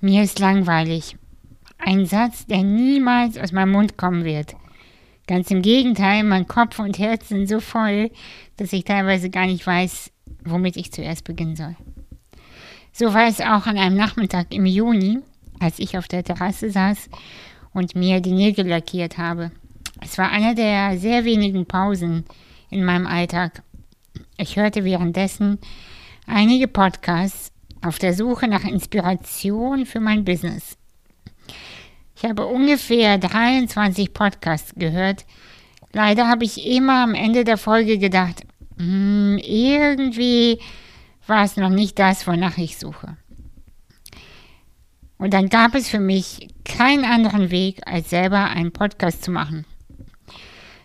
Mir ist langweilig. Ein Satz, der niemals aus meinem Mund kommen wird. Ganz im Gegenteil, mein Kopf und Herz sind so voll, dass ich teilweise gar nicht weiß, womit ich zuerst beginnen soll. So war es auch an einem Nachmittag im Juni, als ich auf der Terrasse saß und mir die Nägel lackiert habe. Es war eine der sehr wenigen Pausen in meinem Alltag. Ich hörte währenddessen einige Podcasts auf der Suche nach Inspiration für mein Business. Ich habe ungefähr 23 Podcasts gehört. Leider habe ich immer am Ende der Folge gedacht, hm, irgendwie war es noch nicht das, wonach ich suche. Und dann gab es für mich keinen anderen Weg, als selber einen Podcast zu machen.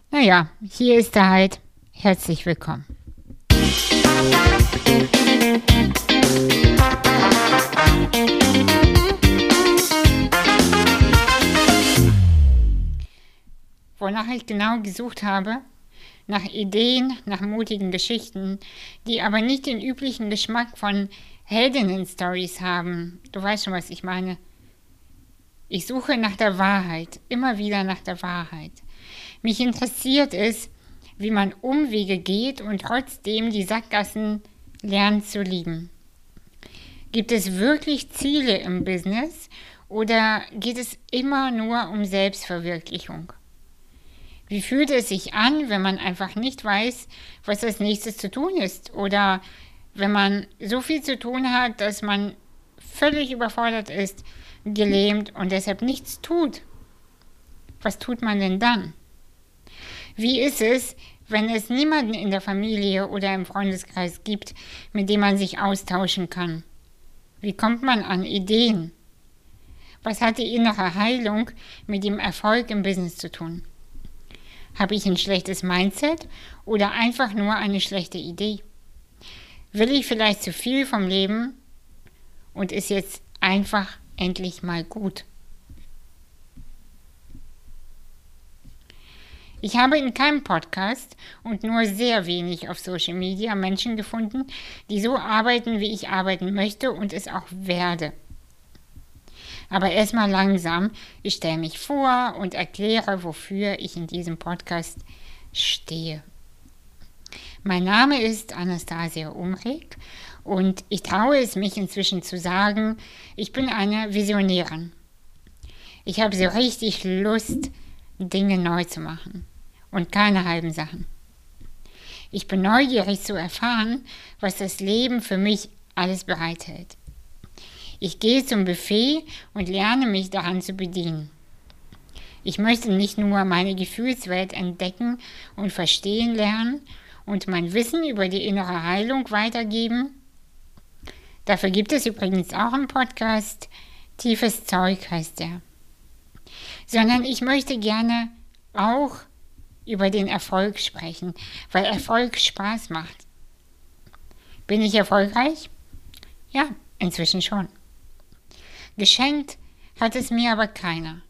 Naja, hier ist er halt. Herzlich willkommen. Wonach ich genau gesucht habe, nach Ideen, nach mutigen Geschichten, die aber nicht den üblichen Geschmack von Heldinnen-Stories haben. Du weißt schon, was ich meine. Ich suche nach der Wahrheit, immer wieder nach der Wahrheit. Mich interessiert es, wie man Umwege geht und trotzdem die Sackgassen lernt zu lieben. Gibt es wirklich Ziele im Business oder geht es immer nur um Selbstverwirklichung? Wie fühlt es sich an, wenn man einfach nicht weiß, was als nächstes zu tun ist? Oder wenn man so viel zu tun hat, dass man völlig überfordert ist, gelähmt und deshalb nichts tut? Was tut man denn dann? Wie ist es, wenn es niemanden in der Familie oder im Freundeskreis gibt, mit dem man sich austauschen kann? Wie kommt man an Ideen? Was hat die innere Heilung mit dem Erfolg im Business zu tun? Habe ich ein schlechtes Mindset oder einfach nur eine schlechte Idee? Will ich vielleicht zu viel vom Leben und ist jetzt einfach endlich mal gut? Ich habe in keinem Podcast und nur sehr wenig auf Social Media Menschen gefunden, die so arbeiten, wie ich arbeiten möchte und es auch werde. Aber erstmal langsam. Ich stelle mich vor und erkläre, wofür ich in diesem Podcast stehe. Mein Name ist Anastasia Umrig und ich traue es mich inzwischen zu sagen, ich bin eine Visionärin. Ich habe so richtig Lust, Dinge neu zu machen und keine halben Sachen. Ich bin neugierig zu erfahren, was das Leben für mich alles bereithält. Ich gehe zum Buffet und lerne mich daran zu bedienen. Ich möchte nicht nur meine Gefühlswelt entdecken und verstehen lernen und mein Wissen über die innere Heilung weitergeben. Dafür gibt es übrigens auch einen Podcast, Tiefes Zeug heißt er. Sondern ich möchte gerne auch über den Erfolg sprechen, weil Erfolg Spaß macht. Bin ich erfolgreich? Ja, inzwischen schon. Geschenkt hat es mir aber keiner.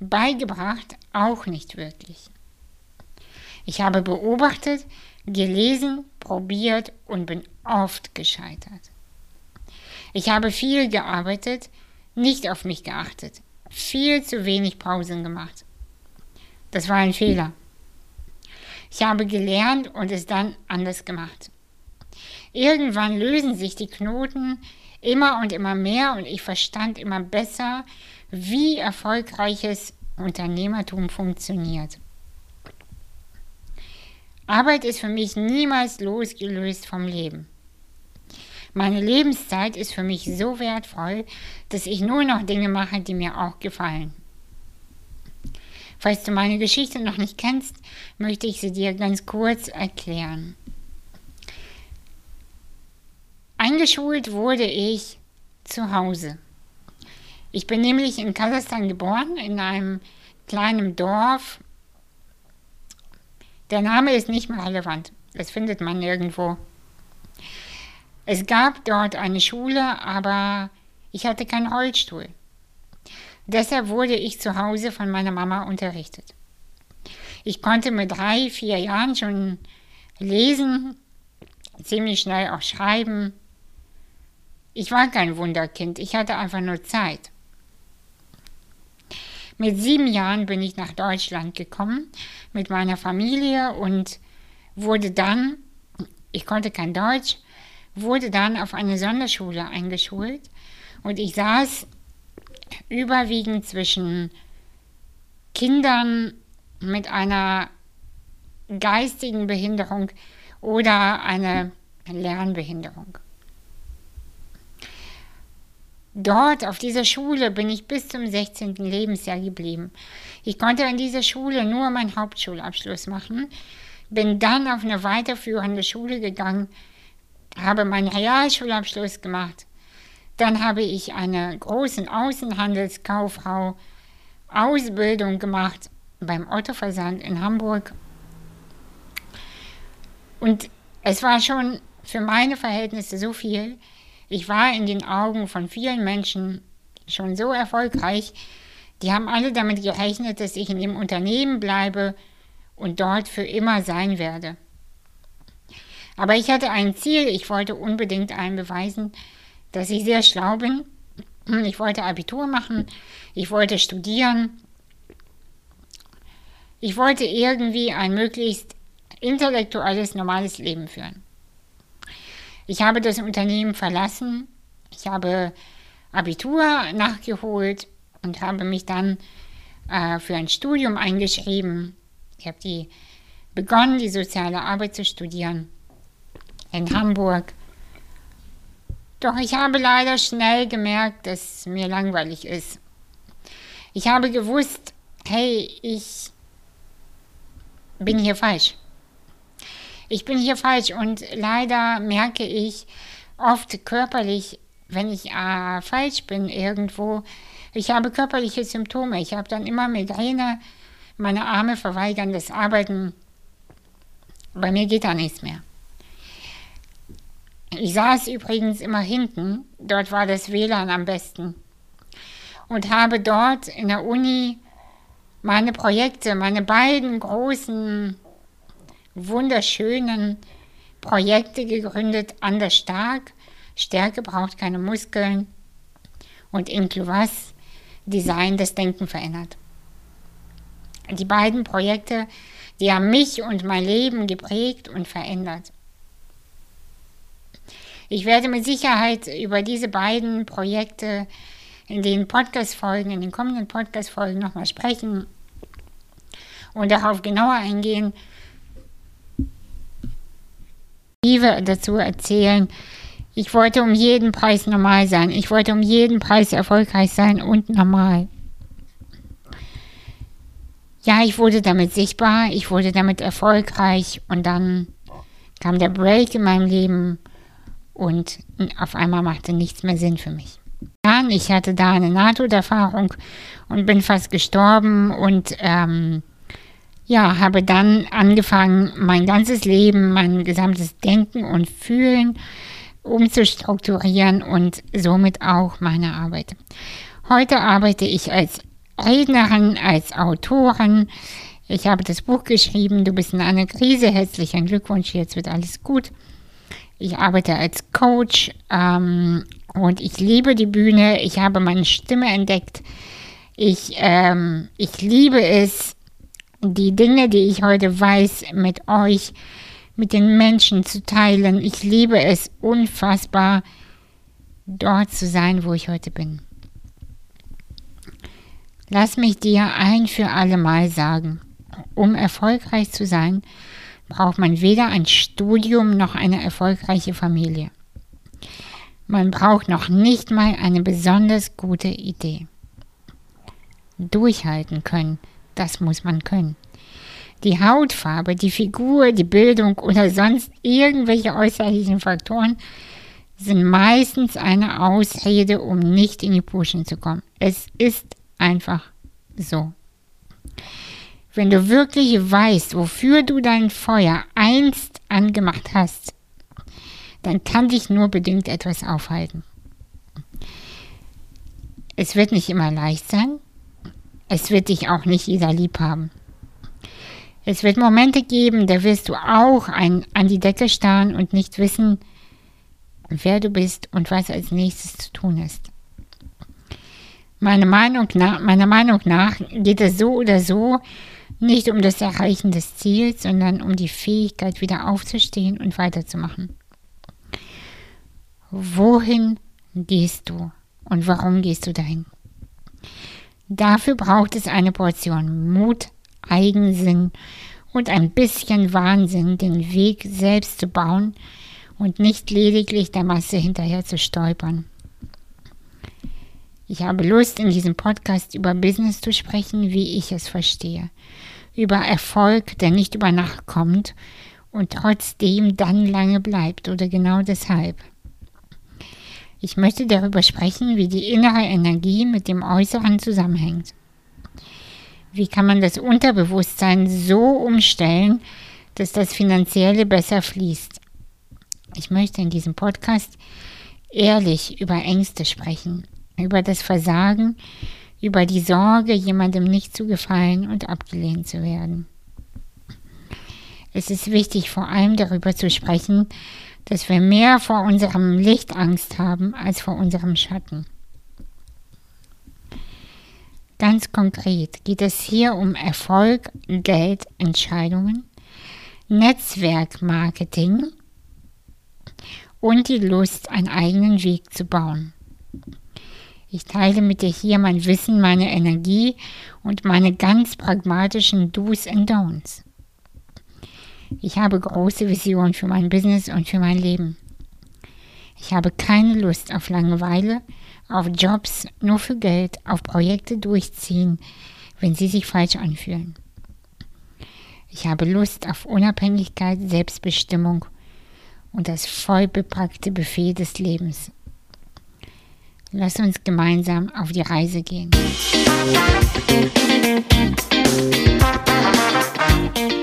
Beigebracht auch nicht wirklich. Ich habe beobachtet, gelesen, probiert und bin oft gescheitert. Ich habe viel gearbeitet, nicht auf mich geachtet, viel zu wenig Pausen gemacht. Das war ein Fehler. Ich habe gelernt und es dann anders gemacht. Irgendwann lösen sich die Knoten, immer und immer mehr und ich verstand immer besser, wie erfolgreiches Unternehmertum funktioniert. Arbeit ist für mich niemals losgelöst vom Leben. Meine Lebenszeit ist für mich so wertvoll, dass ich nur noch Dinge mache, die mir auch gefallen. Falls du meine Geschichte noch nicht kennst, möchte ich sie dir ganz kurz erklären. Eingeschult wurde ich zu Hause. Ich bin nämlich in Kasachstan geboren, in einem kleinen Dorf. Der Name ist nicht mehr relevant. Das findet man nirgendwo. Es gab dort eine Schule, aber ich hatte keinen Rollstuhl. Deshalb wurde ich zu Hause von meiner Mama unterrichtet. Ich konnte mit drei, vier Jahren schon lesen, ziemlich schnell auch schreiben Ich war kein Wunderkind, ich hatte einfach nur Zeit. Mit sieben Jahren bin ich nach Deutschland gekommen mit meiner Familie und wurde dann, ich konnte kein Deutsch, wurde dann auf eine Sonderschule eingeschult und ich saß überwiegend zwischen Kindern mit einer geistigen Behinderung oder einer Lernbehinderung. Dort, auf dieser Schule, bin ich bis zum 16. Lebensjahr geblieben. Ich konnte an dieser Schule nur meinen Hauptschulabschluss machen, bin dann auf eine weiterführende Schule gegangen, habe meinen Realschulabschluss gemacht. Dann habe ich eine große Außenhandelskauffrau Ausbildung gemacht beim Ottoversand in Hamburg. Und es war schon für meine Verhältnisse so viel, ich war in den Augen von vielen Menschen schon so erfolgreich, die haben alle damit gerechnet, dass ich in dem Unternehmen bleibe und dort für immer sein werde. Aber ich hatte ein Ziel, ich wollte unbedingt allen beweisen, dass ich sehr schlau bin. Ich wollte Abitur machen, ich wollte studieren, ich wollte irgendwie ein möglichst intellektuelles, normales Leben führen. Ich habe das Unternehmen verlassen, ich habe Abitur nachgeholt und habe mich dann äh, für ein Studium eingeschrieben. Ich habe die begonnen, die soziale Arbeit zu studieren in Hamburg. Doch ich habe leider schnell gemerkt, dass mir langweilig ist. Ich habe gewusst, hey, ich bin hier falsch ich bin hier falsch und leider merke ich oft körperlich, wenn ich äh, falsch bin irgendwo, ich habe körperliche Symptome. Ich habe dann immer Migräne, meine Arme verweigern das Arbeiten. Bei mir geht da nichts mehr. Ich saß übrigens immer hinten, dort war das WLAN am besten. Und habe dort in der Uni meine Projekte, meine beiden großen wunderschönen Projekte gegründet, anders stark. Stärke braucht keine Muskeln. Und Inkluwas Design das Denken verändert. Die beiden Projekte, die haben mich und mein Leben geprägt und verändert. Ich werde mit Sicherheit über diese beiden Projekte in den Podcast-Folgen, in den kommenden Podcast-Folgen nochmal sprechen und darauf genauer eingehen, dazu erzählen, ich wollte um jeden Preis normal sein. Ich wollte um jeden Preis erfolgreich sein und normal. Ja, ich wurde damit sichtbar, ich wurde damit erfolgreich und dann kam der Break in meinem Leben und auf einmal machte nichts mehr Sinn für mich. Ich hatte da eine Nahtoderfahrung und bin fast gestorben und ähm, ja, habe dann angefangen, mein ganzes Leben, mein gesamtes Denken und Fühlen umzustrukturieren und somit auch meine Arbeit. Heute arbeite ich als Rednerin, als Autorin. Ich habe das Buch geschrieben, du bist in einer Krise, herzlichen Glückwunsch, jetzt wird alles gut. Ich arbeite als Coach ähm, und ich liebe die Bühne, ich habe meine Stimme entdeckt. Ich, ähm, ich liebe es, die Dinge, die ich heute weiß, mit euch, mit den Menschen zu teilen. Ich liebe es unfassbar, dort zu sein, wo ich heute bin. Lass mich dir ein für alle Mal sagen, um erfolgreich zu sein, braucht man weder ein Studium noch eine erfolgreiche Familie. Man braucht noch nicht mal eine besonders gute Idee. Durchhalten können das muss man können. Die Hautfarbe, die Figur, die Bildung oder sonst irgendwelche äußerlichen Faktoren sind meistens eine Ausrede, um nicht in die Puschen zu kommen. Es ist einfach so. Wenn du wirklich weißt, wofür du dein Feuer einst angemacht hast, dann kann dich nur bedingt etwas aufhalten. Es wird nicht immer leicht sein, es wird dich auch nicht jeder lieb haben. Es wird Momente geben, da wirst du auch ein, an die Decke starren und nicht wissen, wer du bist und was als nächstes zu tun ist. Meine Meinung nach, meiner Meinung nach geht es so oder so nicht um das Erreichen des Ziels, sondern um die Fähigkeit, wieder aufzustehen und weiterzumachen. Wohin gehst du und warum gehst du dahin? Dafür braucht es eine Portion Mut, Eigensinn und ein bisschen Wahnsinn, den Weg selbst zu bauen und nicht lediglich der Masse hinterher zu stolpern. Ich habe Lust, in diesem Podcast über Business zu sprechen, wie ich es verstehe. Über Erfolg, der nicht über Nacht kommt und trotzdem dann lange bleibt oder genau deshalb. Ich möchte darüber sprechen, wie die innere Energie mit dem Äußeren zusammenhängt. Wie kann man das Unterbewusstsein so umstellen, dass das Finanzielle besser fließt? Ich möchte in diesem Podcast ehrlich über Ängste sprechen, über das Versagen, über die Sorge, jemandem nicht zu gefallen und abgelehnt zu werden. Es ist wichtig, vor allem darüber zu sprechen, dass wir mehr vor unserem Licht Angst haben als vor unserem Schatten. Ganz konkret geht es hier um Erfolg, Geld, Entscheidungen, Netzwerkmarketing und die Lust, einen eigenen Weg zu bauen. Ich teile mit dir hier mein Wissen, meine Energie und meine ganz pragmatischen Do's and Don'ts. Ich habe große Visionen für mein Business und für mein Leben. Ich habe keine Lust auf Langeweile, auf Jobs nur für Geld, auf Projekte durchziehen, wenn sie sich falsch anfühlen. Ich habe Lust auf Unabhängigkeit, Selbstbestimmung und das vollbepackte Buffet des Lebens. Lass uns gemeinsam auf die Reise gehen. Musik